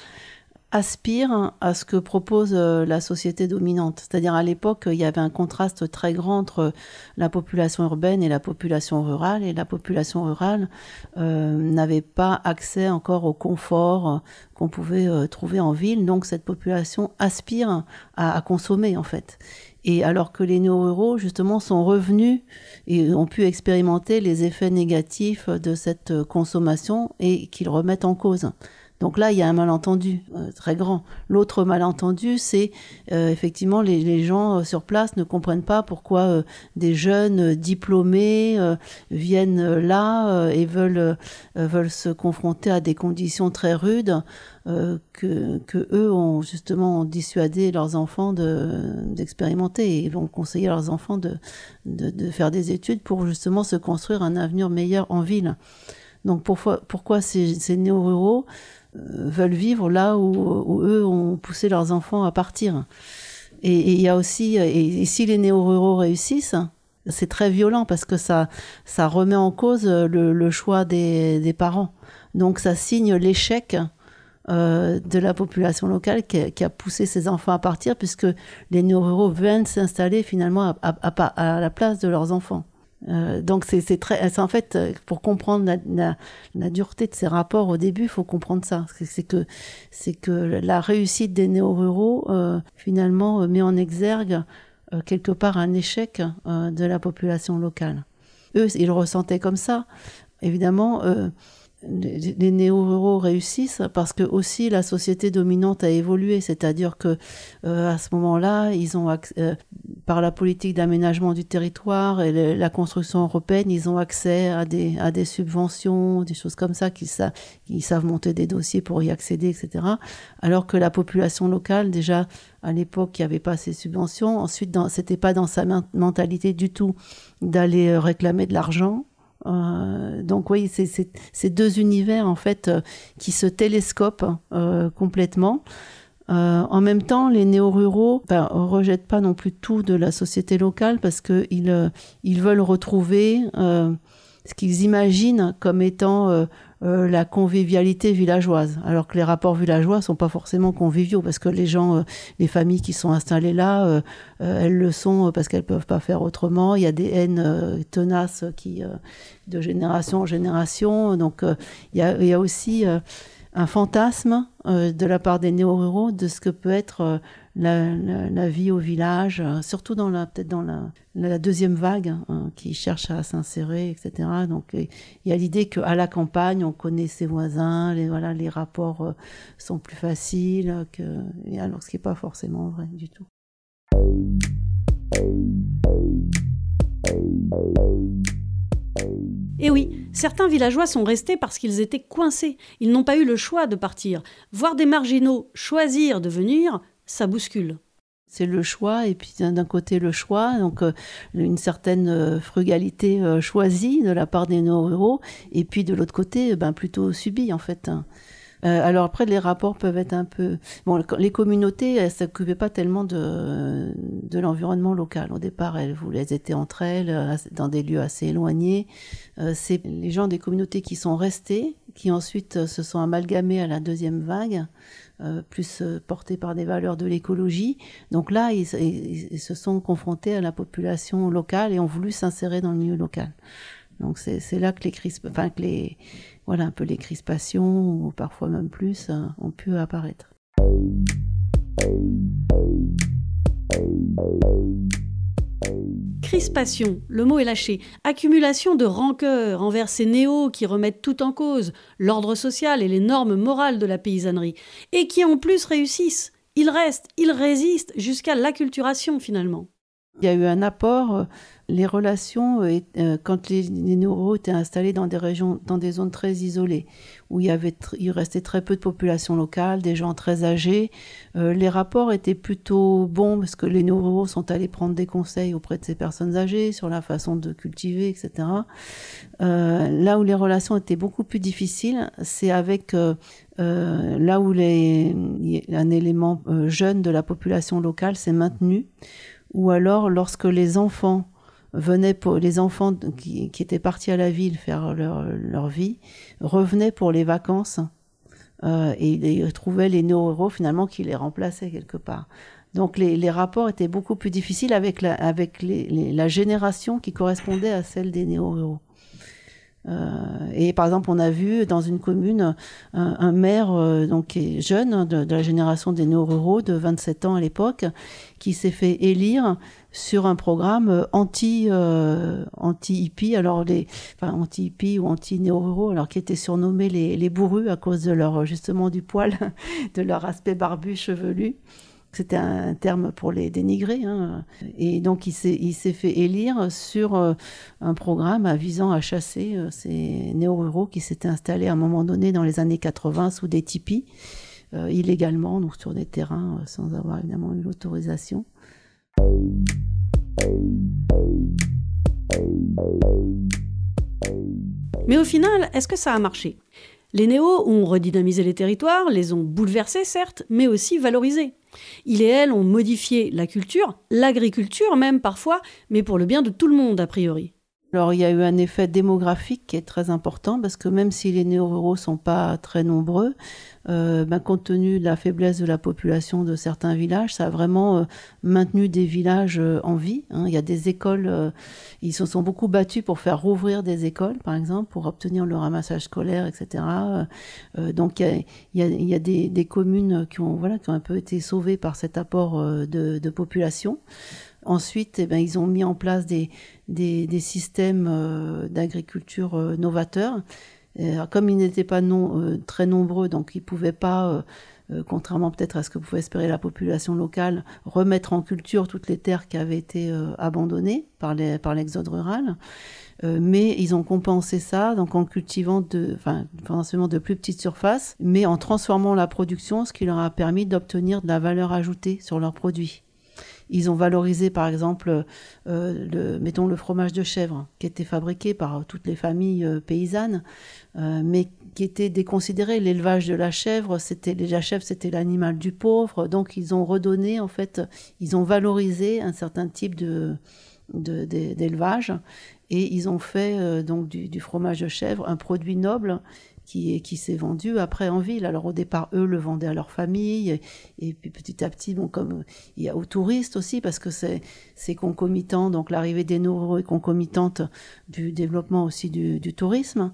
aspire à ce que propose euh, la société dominante. C'est-à-dire à l'époque, il y avait un contraste très grand entre la population urbaine et la population rurale, et la population rurale euh, n'avait pas accès encore au confort euh, qu'on pouvait trouver en ville. Donc cette population aspire à, consommer en fait. Et alors que les néo-ruraux, justement, sont revenus et ont pu expérimenter les effets négatifs de cette consommation et qu'ils remettent en cause. Donc là, il y a un malentendu euh, très grand. L'autre malentendu, c'est euh, effectivement les, gens euh, sur place ne comprennent pas pourquoi des jeunes diplômés viennent là et veulent, se confronter à des conditions très rudes que, eux ont justement dissuadé leurs enfants d'expérimenter et vont conseiller leurs enfants de, de, faire des études pour justement se construire un avenir meilleur en ville. Donc pourquoi, ces, néo-ruraux veulent vivre là où, eux ont poussé leurs enfants à partir. Et il y a aussi, et, si les néo-ruraux réussissent, c'est très violent parce que ça, ça remet en cause le, choix des, parents. Donc ça signe l'échec euh, de la population locale qui a, poussé ses enfants à partir puisque les néo-ruraux viennent s'installer finalement à, la place de leurs enfants. Euh, donc c'est très, en fait pour comprendre la, dureté de ces rapports au début, il faut comprendre ça. C'est que c'est que la réussite des néo-ruraux euh, finalement euh, met en exergue quelque part un échec de la population locale. Eux, ils ressentaient comme ça. Évidemment, les, néo-ruraux réussissent parce que aussi la société dominante a évolué, c'est-à-dire que euh, à ce moment-là, ils ont euh, par la politique d'aménagement du territoire et la construction européenne, ils ont accès à des à des subventions, des choses comme ça, qu'ils savent, monter des dossiers pour y accéder, etc. Alors que la population locale, déjà à l'époque, il n'y avait pas ces subventions. Ensuite, c'était pas dans sa mentalité du tout d'aller euh, réclamer de l'argent. Euh, donc oui, c'est ces deux univers en fait euh, qui se télescopent euh, complètement. en même temps, les néo-ruraux ben, rejettent pas non plus tout de la société locale parce qu'ils ils veulent retrouver ce qu'ils imaginent comme étant euh, la convivialité villageoise, alors que les rapports villageois sont pas forcément conviviaux parce que les gens, euh, les familles qui sont installées là, euh, elles le sont parce qu'elles peuvent pas faire autrement. Il y a des haines tenaces qui, de génération en génération. Donc il y a aussi un fantasme de la part des néo-ruraux de ce que peut être la, vie au village, euh, surtout dans la peut-être dans la, deuxième vague hein, qui cherche à s'insérer, etc. Donc il y a l'idée qu'à la campagne, on connaît ses voisins, les voilà, les rapports euh, sont plus faciles, que, alors ce qui n'est pas forcément vrai du tout. Et eh oui, certains villageois sont restés parce qu'ils étaient coincés. Ils n'ont pas eu le choix de partir. Voir des marginaux choisir de venir, ça bouscule. C'est le choix, et puis d'un côté le choix, donc euh, une certaine euh, frugalité euh, choisie de la part des néo-ruraux, et puis de l'autre côté, ben, plutôt subie en fait. Hein. alors après, les rapports peuvent être un peu... Bon, les communautés, elles ne s'occupaient pas tellement de, de l'environnement local. Au départ, elles, elles étaient entre elles, dans des lieux assez éloignés. C'est les gens des communautés qui sont restés, qui ensuite se sont amalgamés à la deuxième vague, euh, plus euh, portés par des valeurs de l'écologie. Donc là, ils, se sont confrontés à la population locale et ont voulu s'insérer dans le milieu local. Donc c'est là que les crisp... enfin que les voilà un peu les crispations ou parfois même plus ont pu apparaître. Crispation, le mot est lâché. Accumulation de rancœur envers ces néos qui remettent tout en cause, l'ordre social et les normes morales de la paysannerie, et qui en plus réussissent. Ils restent, ils résistent jusqu'à l'acculturation finalement. Il y a eu un apport, euh, les relations, euh, euh, quand les, les étaient installés dans des régions, dans des zones très isolées, où il, y avait il restait très peu de population locale, des gens très âgés, les rapports étaient plutôt bons parce que les néo sont allés prendre des conseils auprès de ces personnes âgées sur la façon de cultiver, etc. là où les relations étaient beaucoup plus difficiles, c'est avec là où les, un élément jeune de la population locale s'est maintenu ou alors lorsque les enfants venaient pour les enfants qui, étaient partis à la ville faire leur, vie revenaient pour les vacances euh, et ils trouvaient les néo finalement qui les remplaçaient quelque part. Donc les, rapports étaient beaucoup plus difficiles avec la, génération qui correspondait à celle des néo-ruraux. Euh, et par exemple, on a vu dans une commune un, maire euh, donc qui est jeune de, la génération des néo-ruraux de 27 ans à l'époque, qui s'est fait élire sur un programme anti euh, anti hippie, alors les enfin anti hippie ou anti néo-ruraux, alors qui étaient surnommés les, les bourrus à cause de leur justement du poil, de leur aspect barbu chevelu. C'était un terme pour les dénigrer. Hein. Et donc, il s'est fait élire sur euh, un programme visant à chasser euh, ces néo-ruraux qui s'étaient installés à un moment donné dans les années 80 sous des tipis, euh, illégalement, donc sur des terrains sans avoir évidemment eu l'autorisation. Mais au final, est-ce que ça a marché? Les néos ont redynamisé les territoires, les ont bouleversés certes, mais aussi valorisés. Il et elle ont modifié la culture, l'agriculture même parfois, mais pour le bien de tout le monde a priori. Alors il y a eu un effet démographique qui est très important parce que même si les néo-ruraux sont pas très nombreux, euh, ben, compte tenu de la faiblesse de la population de certains villages, ça a vraiment euh, maintenu des villages euh, en vie. Hein. Il y a des écoles, ils se sont beaucoup battus pour faire rouvrir des écoles, par exemple, pour obtenir le ramassage scolaire, etc. donc il y a, des, communes qui ont, voilà, qui ont un peu été sauvées par cet apport de, de population. Ensuite, eh ben, ils ont mis en place des, des, systèmes euh, d'agriculture euh, novateurs. comme ils n'étaient pas non, euh, très nombreux, donc ils ne pouvaient pas, contrairement peut-être à ce que pouvait espérer la population locale, remettre en culture toutes les terres qui avaient été abandonnées par l'exode par rural. mais ils ont compensé ça donc en cultivant de, enfin, de plus petites surfaces, mais en transformant la production, ce qui leur a permis d'obtenir de la valeur ajoutée sur leurs produits. Ils ont valorisé, par exemple, euh, le, mettons le fromage de chèvre, qui était fabriqué par toutes les familles euh, paysannes, euh, mais qui était déconsidéré. L'élevage de la chèvre, c'était la chèvre, c'était l'animal du pauvre. Donc, ils ont redonné, en fait, ils ont valorisé un certain type d'élevage et ils ont fait donc du, fromage de chèvre un produit noble qui, qui s'est vendu après en ville. Alors au départ, eux le vendaient à leur famille, et, puis petit à petit, bon, comme il y a aux touristes aussi, parce que c'est, concomitant, donc l'arrivée des nouveaux est concomitante du développement aussi du, du tourisme.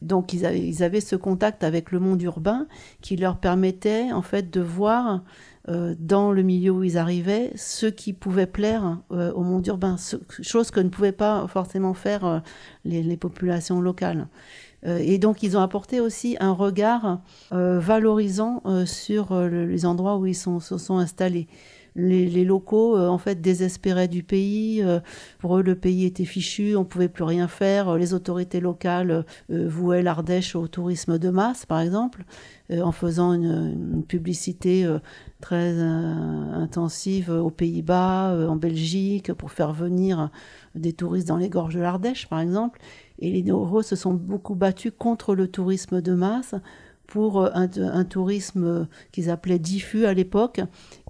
Donc ils avaient, ils avaient ce contact avec le monde urbain qui leur permettait en fait de voir euh, dans le milieu où ils arrivaient ce qui pouvait plaire euh, au monde urbain, chose que ne pouvaient pas forcément faire euh, les, les populations locales. Euh, et donc, ils ont apporté aussi un regard euh, valorisant euh, sur les endroits où ils se sont installés. Les, locaux, en fait, désespéraient du pays. pour eux, le pays était fichu, on pouvait plus rien faire. Les autorités locales vouaient l'Ardèche au tourisme de masse, par exemple, en faisant une, publicité très intensive aux Pays-Bas, en Belgique, pour faire venir des touristes dans les gorges de l'Ardèche, par exemple. Et les néo se sont beaucoup battus contre le tourisme de masse pour euh, un, tourisme euh, qu'ils appelaient diffus à l'époque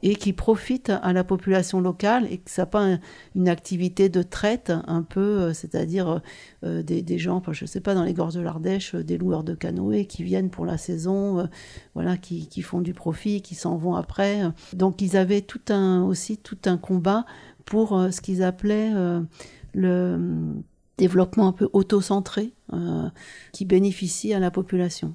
et qui profite à la population locale et que ça pas une activité de traite un peu, euh, c'est-à-dire des, gens, je ne sais pas, dans les gorges de l'Ardèche, des loueurs de canoës qui viennent pour la saison, voilà, qui, qui, font du profit, qui s'en vont après. Donc ils avaient tout un, aussi tout un combat pour ce qu'ils appelaient le développement un peu auto-centré qui bénéficie à la population.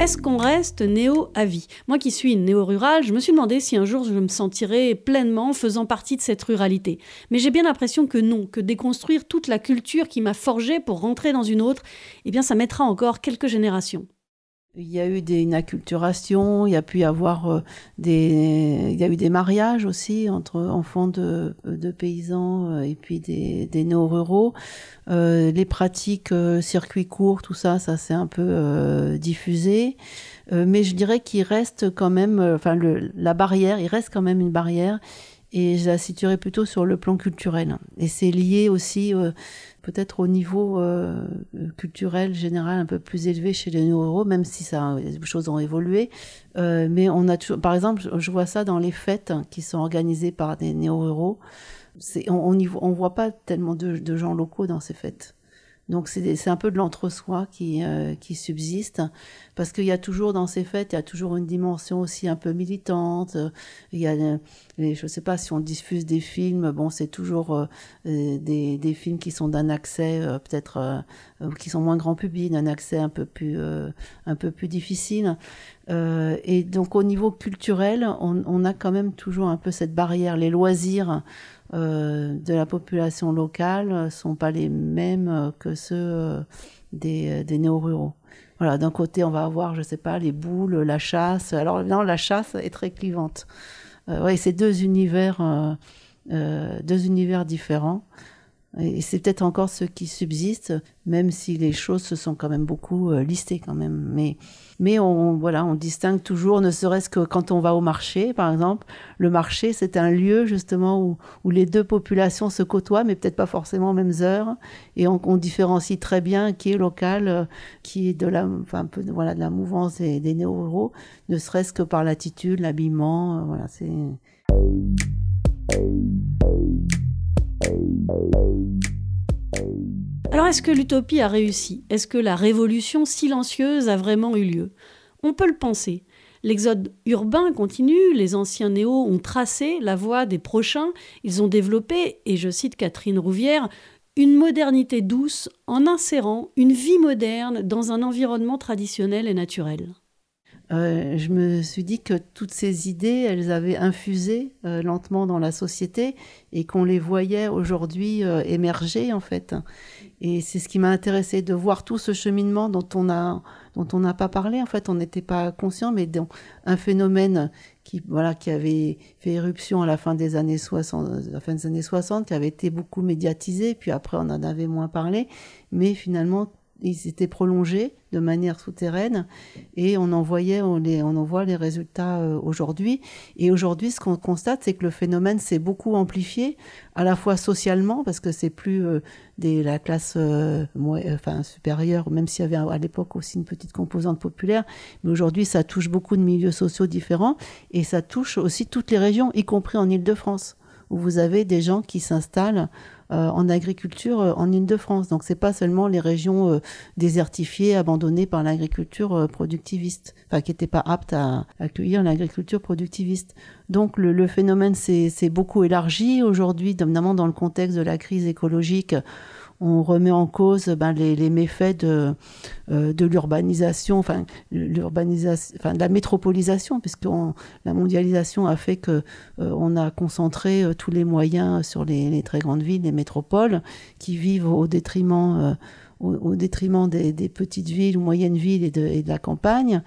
Est-ce qu'on reste néo à vie? Moi qui suis une néo-rurale, je me suis demandé si un jour je me sentirais pleinement faisant partie de cette ruralité. Mais j'ai bien l'impression que non, que déconstruire toute la culture qui m'a forgée pour rentrer dans une autre, eh bien ça mettra encore quelques générations. Il y a eu des, une acculturation, il y a pu y avoir euh, des, il y a eu des mariages aussi entre enfants de, de paysans euh, et puis des, des néo-ruraux. Euh, les pratiques circuits courts, tout ça, ça s'est un peu diffusé. mais je dirais qu'il reste quand même, enfin le, la barrière, il reste quand même une barrière. Et je la situerai plutôt sur le plan culturel. Et c'est lié aussi peut-être au niveau euh, culturel général un peu plus élevé chez les néo même si ça, les choses ont évolué. Euh, mais on a toujours, par exemple, je vois ça dans les fêtes qui sont organisées par des néo-ruraux. On, on, on voit pas tellement de, de gens locaux dans ces fêtes. Donc c'est un peu de l'entre-soi qui, euh, qui subsiste, parce qu'il y a toujours dans ces fêtes, il y a toujours une dimension aussi un peu militante. Il y a, les, je ne sais pas si on diffuse des films, bon c'est toujours euh, des, des, films qui sont d'un accès euh, peut-être qui sont moins grand public, d'un accès un peu plus un peu plus difficile. et donc au niveau culturel, on, on, a quand même toujours un peu cette barrière, les loisirs. Euh, de la population locale sont pas les mêmes que ceux euh, des, des néo-ruraux. Voilà, d'un côté, on va avoir, je sais pas, les boules, la chasse. Alors, non, la chasse est très clivante. Euh, c'est deux univers, euh, euh deux univers différents. Et c'est peut-être encore ce qui subsiste, même si les choses se sont quand même beaucoup euh, listées quand même. Mais, mais on, voilà, on distingue toujours, ne serait-ce que quand on va au marché, par exemple. Le marché, c'est un lieu justement où, où les deux populations se côtoient, mais peut-être pas forcément aux mêmes heures. Et on, différencie très bien qui est local, euh, qui est de la, enfin, un peu, voilà, de la mouvance des, des néo-ruraux, ne serait-ce que par l'attitude, l'habillement. Euh, voilà, c'est. Alors est-ce que l'utopie a réussi? Est-ce que la révolution silencieuse a vraiment eu lieu? On peut le penser. L'exode urbain continue, les anciens néos ont tracé la voie des prochains, ils ont développé, et je cite Catherine Rouvière, une modernité douce en insérant une vie moderne dans un environnement traditionnel et naturel. Euh, je me suis dit que toutes ces idées, elles avaient infusé euh, lentement dans la société et qu'on les voyait aujourd'hui euh, émerger en fait. Et c'est ce qui m'a intéressé de voir tout ce cheminement dont on dont on n'a pas parlé en fait, on n'était pas conscient, mais donc un phénomène qui voilà qui avait fait éruption à la fin des années 60, à la fin des années 60, qui avait été beaucoup médiatisé, puis après on en avait moins parlé, mais finalement il s'était prolongé de manière souterraine et on en voyait, on, les, on en voit les résultats euh, aujourd'hui. Et aujourd'hui, ce qu'on constate, c'est que le phénomène s'est beaucoup amplifié, à la fois socialement, parce que c'est plus euh, des, la classe euh, enfin, supérieure, même s'il y avait à l'époque aussi une petite composante populaire, mais aujourd'hui, ça touche beaucoup de milieux sociaux différents et ça touche aussi toutes les régions, y compris en Ile-de-France, où vous avez des gens qui s'installent euh, en agriculture euh, en Ile-de-France. Donc c'est pas seulement les régions euh, désertifiées, abandonnées par l'agriculture productiviste, enfin qui n'étaient pas aptes à accueillir l'agriculture productiviste. Donc le, le phénomène s'est beaucoup élargi aujourd'hui, notamment dans le contexte de la crise écologique on remet en cause ben, les, méfaits de, euh, l'urbanisation, enfin, de la métropolisation, puisque la mondialisation a fait que euh, a concentré euh, tous les moyens sur les, très grandes villes, les métropoles, qui vivent au détriment, des, petites villes ou moyennes villes et de, la campagne.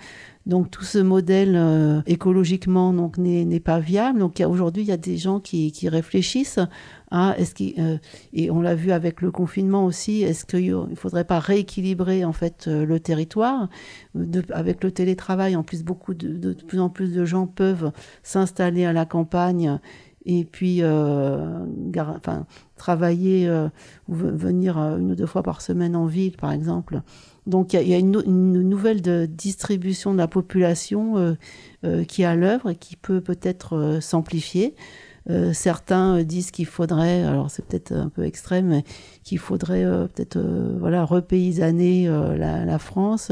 Donc tout ce modèle écologiquement n'est pas viable. Donc aujourd'hui il y a des gens qui réfléchissent qu'il euh, et on l'a vu avec le confinement aussi est-ce qu'il ne faudrait pas rééquilibrer en fait euh, le territoire? De, avec le télétravail en plus beaucoup de, plus en plus de gens peuvent s'installer à la campagne et puis euh, travailler euh, ou venir euh, une ou deux fois par semaine en ville, par exemple. Donc il y a, une, nouvelle de distribution de la population euh, euh qui est à l'œuvre et qui peut peut-être s'amplifier. Certains disent qu'il faudrait, alors c'est peut-être un peu extrême, mais qu'il faudrait peut-être voilà repaysanner la, la, France.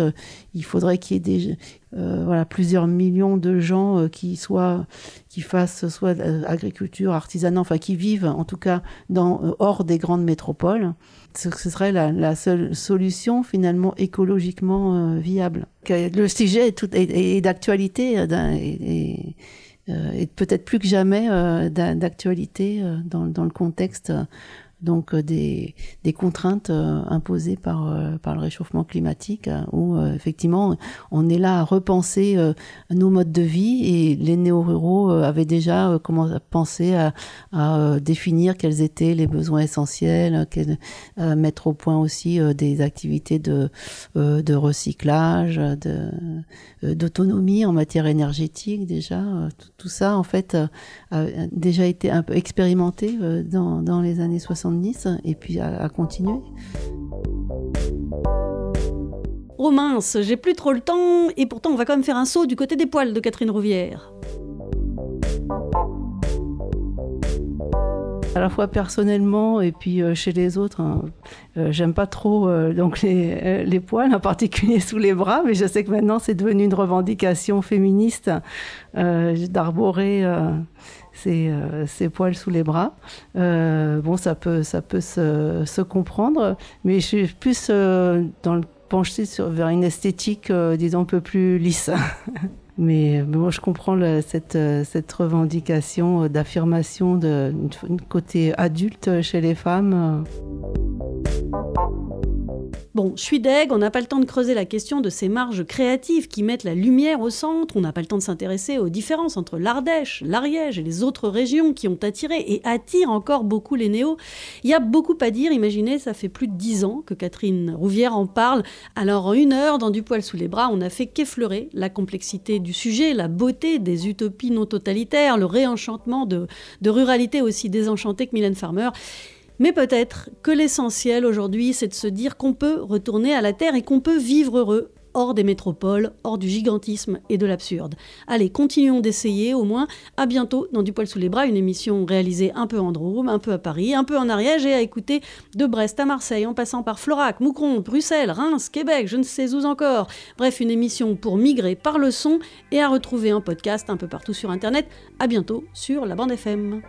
il faudrait qu'il y ait des voilà plusieurs millions de gens qui soient qui fassent soit agriculture, artisanat, enfin qui vivent en tout cas dans hors des grandes métropoles ce serait la, seule solution finalement écologiquement euh, viable. Le sujet est, est, d'actualité euh, et, euh, peut-être plus que jamais d'actualité dans, dans, le contexte donc euh, des, contraintes euh, imposées par, euh, par le réchauffement climatique, où effectivement on est là à repenser nos modes de vie et les néo-ruraux avaient déjà commencé à penser à, définir quels étaient les besoins essentiels, à mettre au point aussi des activités de, de recyclage, d'autonomie en matière énergétique déjà. Tout, ça en fait a déjà été un peu expérimenté dans, dans les années 60 et puis à, continuer. Oh mince, j'ai plus trop le temps et pourtant on va quand même faire un saut du côté des poils de Catherine Rouvière. À la fois personnellement et puis euh, chez les autres. Hein. Euh, j'aime pas trop euh, donc les, poils, en particulier sous les bras, mais je sais que maintenant c'est devenu une revendication féministe d'arborer euh, ses, poils sous les bras. Bon, ça peut, ça peut se, se, comprendre, mais je suis plus euh, dans le penché sur, vers une esthétique, disons, un peu plus lisse. mais bon, je comprends cette, cette revendication d'affirmation de, côté adulte chez les femmes. Bon, je suis deg, on n'a pas le temps de creuser la question de ces marges créatives qui mettent la lumière au centre, on n'a pas le temps de s'intéresser aux différences entre l'Ardèche, l'Ariège et les autres régions qui ont attiré et attirent encore beaucoup les néos. Il y a beaucoup à dire, imaginez, ça fait plus de dix ans que Catherine Rouvière en parle. Alors en une heure, dans Du poil sous les bras, on a fait qu'effleurer la complexité du sujet, la beauté des utopies non totalitaires, le réenchantement de, de ruralité aussi désenchantée que Mylène Farmer. Mais peut-être que l'essentiel aujourd'hui, c'est de se dire qu'on peut retourner à la Terre et qu'on peut vivre heureux hors des métropoles, hors du gigantisme et de l'absurde. Allez, continuons d'essayer au moins. À bientôt dans Du poil sous les bras, une émission réalisée un peu en Drôme, un peu à Paris, un peu en Ariège et à écouter de Brest à Marseille en passant par Florac, Moucron, Bruxelles, Reims, Québec, je ne sais où encore. Bref, une émission pour migrer par le son et à retrouver un podcast un peu partout sur internet. À bientôt sur la bande FM.